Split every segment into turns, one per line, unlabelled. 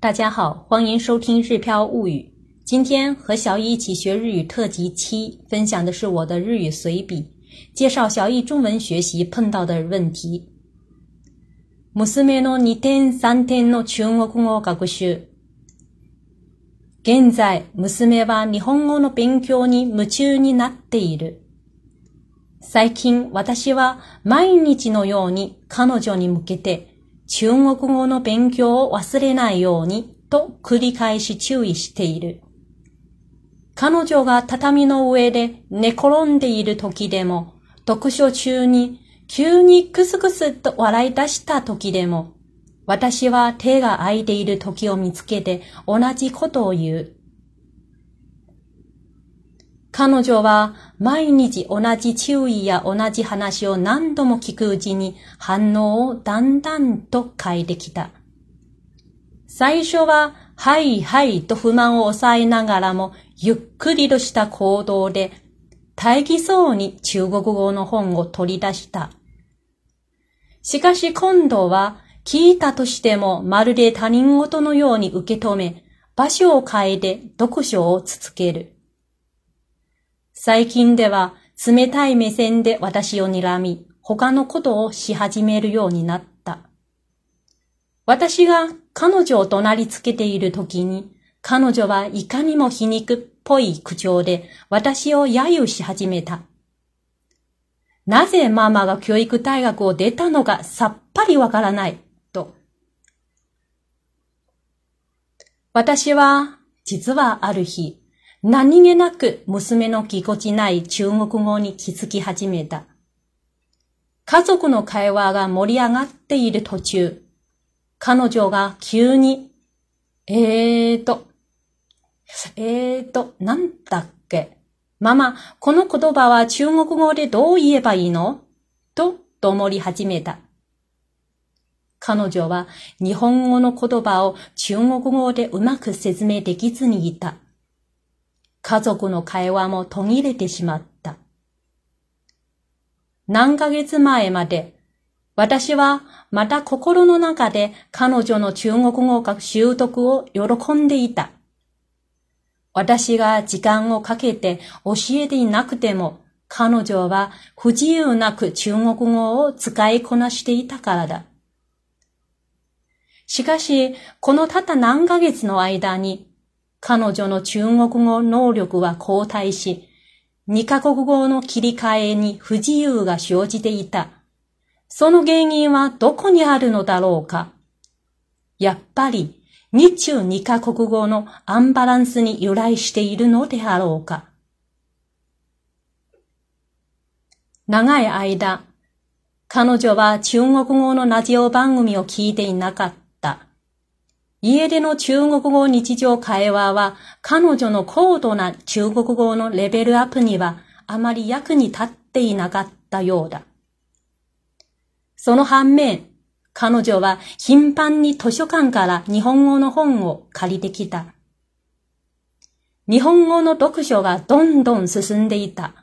大家好，欢迎收听《日飘物语》。今天和小易一起学日语特辑七，分享的是我的日语随笔，介绍小易中文学习碰到的问题。娘の二点三点の中国語学習。現在、娘は日本語の勉強に夢中になっている。最近、私は毎日のように彼女に向けて 中国語の勉強を忘れないようにと繰り返し注意している。彼女が畳の上で寝転んでいる時でも、読書中に急にクスクスと笑い出した時でも、私は手が空いている時を見つけて同じことを言う。彼女は毎日同じ注意や同じ話を何度も聞くうちに反応をだんだんと変えてきた。最初は、はいはいと不満を抑えながらも、ゆっくりとした行動で、大義そうに中国語の本を取り出した。しかし今度は、聞いたとしてもまるで他人事のように受け止め、場所を変えて読書を続ける。最近では冷たい目線で私を睨み、他のことをし始めるようになった。私が彼女を怒鳴りつけている時に、彼女はいかにも皮肉っぽい口調で私を揶揄し始めた。なぜママが教育大学を出たのかさっぱりわからない、と。私は、実はある日、何気なく娘のぎこちない中国語に気づき始めた。家族の会話が盛り上がっている途中、彼女が急に、えーと、えーと、なんだっけ。ママ、この言葉は中国語でどう言えばいいの？と、ともり始めた。彼女は日本語の言葉を中国語でうまく説明できずにいた。家族の会話も途切れてしまった。何ヶ月前まで、私はまた心の中で彼女の中国語学習得を喜んでいた。私が時間をかけて教えていなくても、彼女は不自由なく中国語を使いこなしていたからだ。しかし、このたった何ヶ月の間に、彼女の中国語能力は後退し、二カ国語の切り替えに不自由が生じていた。その原因はどこにあるのだろうかやっぱり日中二カ国語のアンバランスに由来しているのであろうか長い間、彼女は中国語のラジオ番組を聞いていなかった。家での中国語日常会話は彼女の高度な中国語のレベルアップにはあまり役に立っていなかったようだ。その反面、彼女は頻繁に図書館から日本語の本を借りてきた。日本語の読書がどんどん進んでいた。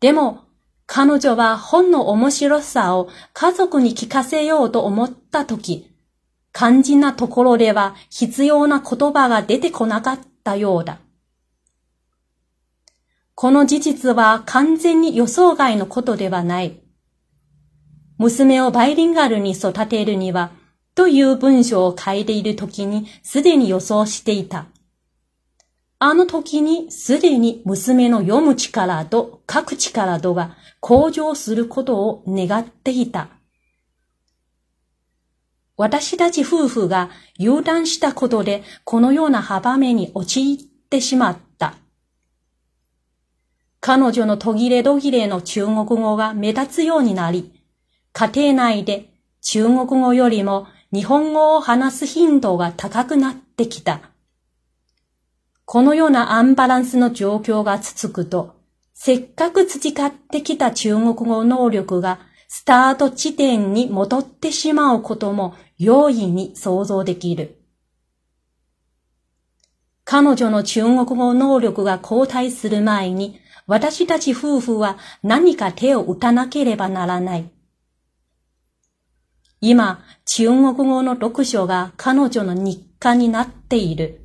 でも、彼女は本の面白さを家族に聞かせようと思ったとき、肝心なところでは必要な言葉が出てこなかったようだ。この事実は完全に予想外のことではない。娘をバイリンガルに育てるには、という文章を書いている時にすでに予想していた。あの時にすでに娘の読む力と書く力とが向上することを願っていた。私たち夫婦が油断したことでこのような幅目に陥ってしまった。彼女の途切れ途切れの中国語が目立つようになり、家庭内で中国語よりも日本語を話す頻度が高くなってきた。このようなアンバランスの状況が続くと、せっかく培ってきた中国語能力がスタート地点に戻ってしまうことも容易に想像できる。彼女の中国語能力が後退する前に、私たち夫婦は何か手を打たなければならない。今、中国語の読書が彼女の日課になっている。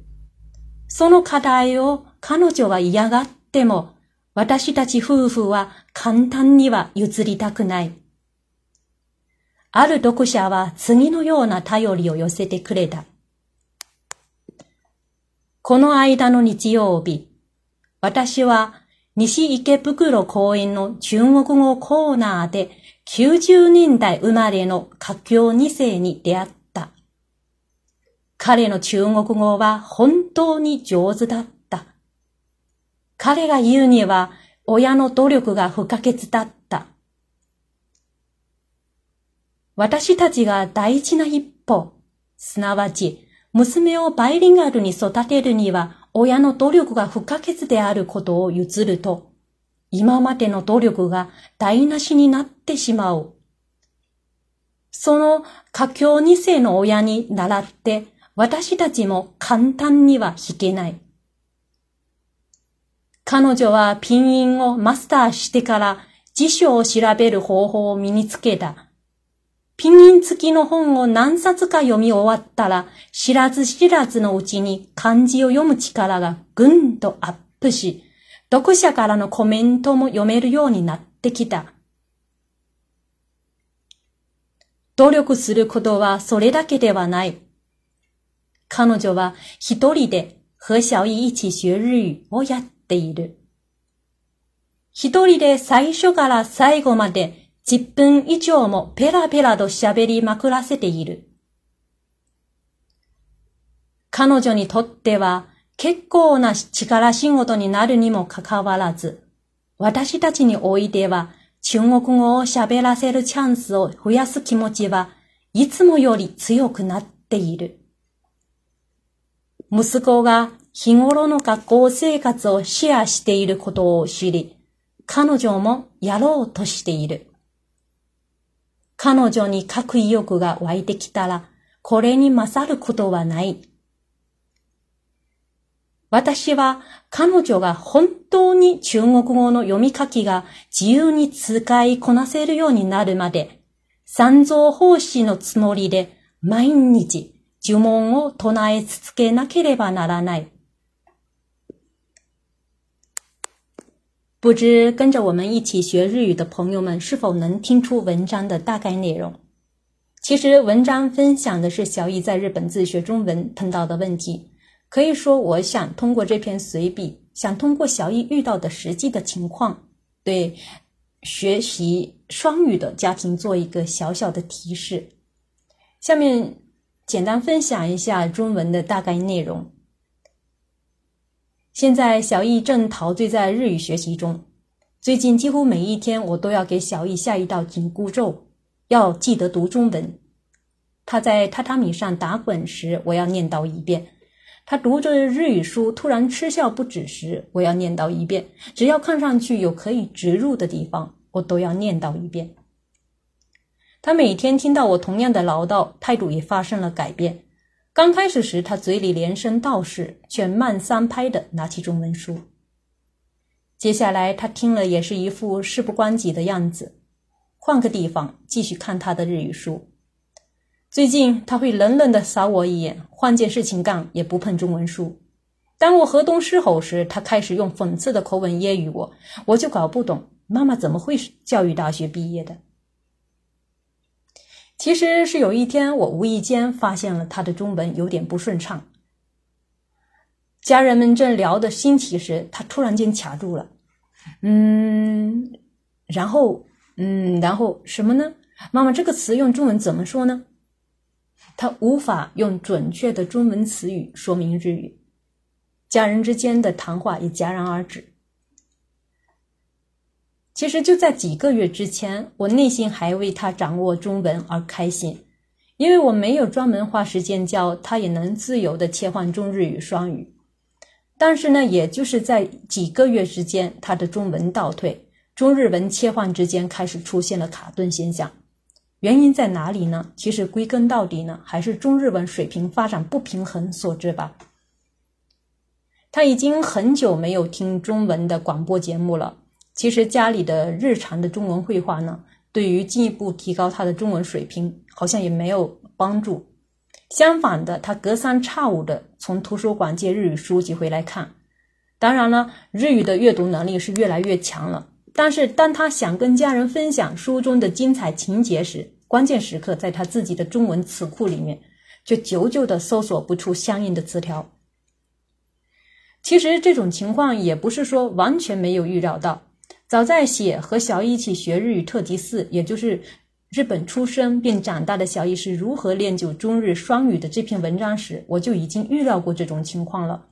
その課題を彼女は嫌がっても、私たち夫婦は簡単には譲りたくない。ある読者は次のような頼りを寄せてくれた。この間の日曜日、私は西池袋公園の中国語コーナーで90年代生まれの華僑2世に出会った。彼の中国語は本当に上手だった。彼が言うには親の努力が不可欠だった。私たちが大事な一歩、すなわち娘をバイリンガルに育てるには親の努力が不可欠であることを譲ると、今までの努力が台無しになってしまう。その家境二世の親に倣って私たちも簡単には弾けない。彼女はピンインをマスターしてから辞書を調べる方法を身につけた。ピンイン付きの本を何冊か読み終わったら、知らず知らずのうちに漢字を読む力がぐんとアップし、読者からのコメントも読めるようになってきた。努力することはそれだけではない。彼女は一人で和小一一起学日語をやっている。一人で最初から最後まで10分以上もペラペラと喋りまくらせている。彼女にとっては結構な力仕事になるにもかかわらず、私たちにおいては中国語を喋らせるチャンスを増やす気持ちはいつもより強くなっている。息子が日頃の学校生活をシェアしていることを知り、彼女もやろうとしている。彼女に書く意欲が湧いてきたら、これに勝ることはない。私は彼女が本当に中国語の読み書きが自由に使いこなせるようになるまで、三蔵法師のつもりで毎日呪文を唱え続けなければならない。
不知跟着我们一起学日语的朋友们是否能听出文章的大概内容？其实文章分享的是小易在日本自学中文碰到的问题。可以说，我想通过这篇随笔，想通过小易遇到的实际的情况，对学习双语的家庭做一个小小的提示。下面简单分享一下中文的大概内容。现在小易正陶醉在日语学习中。最近几乎每一天，我都要给小易下一道紧箍咒，要记得读中文。他在榻榻米上打滚时，我要念叨一遍；他读着日语书突然嗤笑不止时，我要念叨一遍。只要看上去有可以植入的地方，我都要念叨一遍。他每天听到我同样的唠叨，态度也发生了改变。刚开始时，他嘴里连声道是，却慢三拍的拿起中文书。接下来，他听了也是一副事不关己的样子，换个地方继续看他的日语书。最近，他会冷冷的扫我一眼，换件事情干也不碰中文书。当我河东狮吼时，他开始用讽刺的口吻揶揄我，我就搞不懂妈妈怎么会是教育大学毕业的。其实是有一天，我无意间发现了他的中文有点不顺畅。家人们正聊得兴起时，他突然间卡住了。嗯，然后，嗯，然后什么呢？妈妈，这个词用中文怎么说呢？他无法用准确的中文词语说明日语，家人之间的谈话也戛然而止。其实就在几个月之前，我内心还为他掌握中文而开心，因为我没有专门花时间教他，也能自由的切换中日语双语。但是呢，也就是在几个月之间，他的中文倒退，中日文切换之间开始出现了卡顿现象。原因在哪里呢？其实归根到底呢，还是中日文水平发展不平衡所致吧。他已经很久没有听中文的广播节目了。其实家里的日常的中文绘画呢，对于进一步提高他的中文水平好像也没有帮助。相反的，他隔三差五的从图书馆借日语书籍回来看。当然了，日语的阅读能力是越来越强了。但是，当他想跟家人分享书中的精彩情节时，关键时刻在他自己的中文词库里面，却久久的搜索不出相应的词条。其实这种情况也不是说完全没有预料到。早在写和小易一起学日语特辑四，也就是日本出生并长大的小易是如何练就中日双语的这篇文章时，我就已经预料过这种情况了。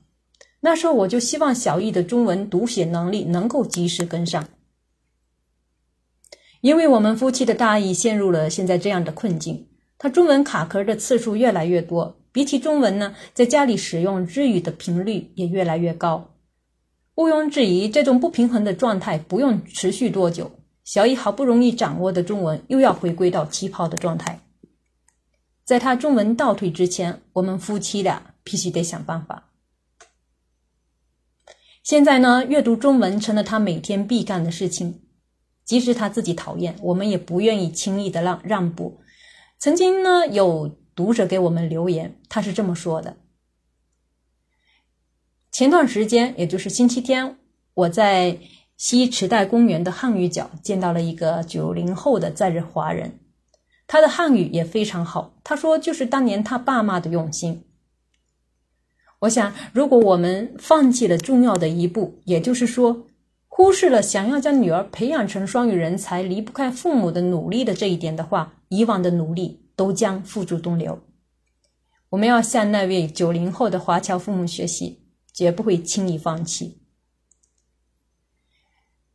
那时候我就希望小易的中文读写能力能够及时跟上。因为我们夫妻的大意陷入了现在这样的困境，他中文卡壳的次数越来越多。比起中文呢，在家里使用日语的频率也越来越高。毋庸置疑，这种不平衡的状态不用持续多久，小易好不容易掌握的中文又要回归到起跑的状态。在他中文倒退之前，我们夫妻俩必须得想办法。现在呢，阅读中文成了他每天必干的事情。即使他自己讨厌，我们也不愿意轻易的让让步。曾经呢，有读者给我们留言，他是这么说的：前段时间，也就是星期天，我在西池袋公园的汉语角见到了一个九零后的在日华人，他的汉语也非常好。他说，就是当年他爸妈的用心。我想，如果我们放弃了重要的一步，也就是说。忽视了想要将女儿培养成双语人才离不开父母的努力的这一点的话，以往的努力都将付诸东流。我们要向那位九零后的华侨父母学习，绝不会轻易放弃。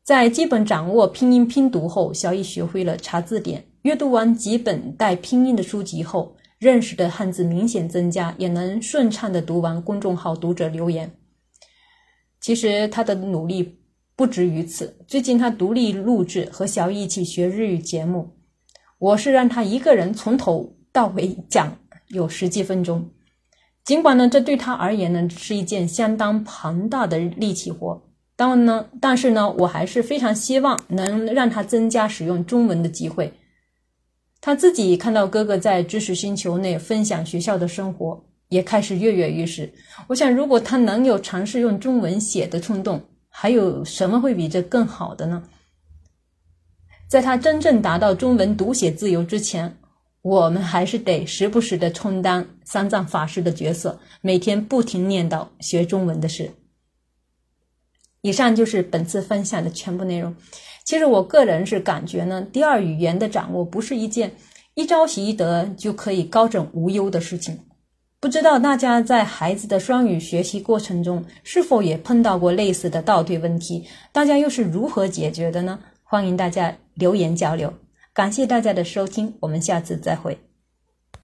在基本掌握拼音拼读后，小易学会了查字典。阅读完几本带拼音的书籍后，认识的汉字明显增加，也能顺畅的读完公众号读者留言。其实他的努力。不止于此，最近他独立录制和小易一起学日语节目，我是让他一个人从头到尾讲，有十几分钟。尽管呢，这对他而言呢是一件相当庞大的力气活，当呢，但是呢，我还是非常希望能让他增加使用中文的机会。他自己看到哥哥在知识星球内分享学校的生活，也开始跃跃欲试。我想，如果他能有尝试用中文写的冲动。还有什么会比这更好的呢？在他真正达到中文读写自由之前，我们还是得时不时的充当三藏法师的角色，每天不停念叨学中文的事。以上就是本次分享的全部内容。其实我个人是感觉呢，第二语言的掌握不是一件一朝习得就可以高枕无忧的事情。不知道大家在孩子的双语学习过程中是否也碰到过类似的倒退问题？大家又是如何解决的呢？欢迎大家留言交流。感谢大家的收听，我们下次再会。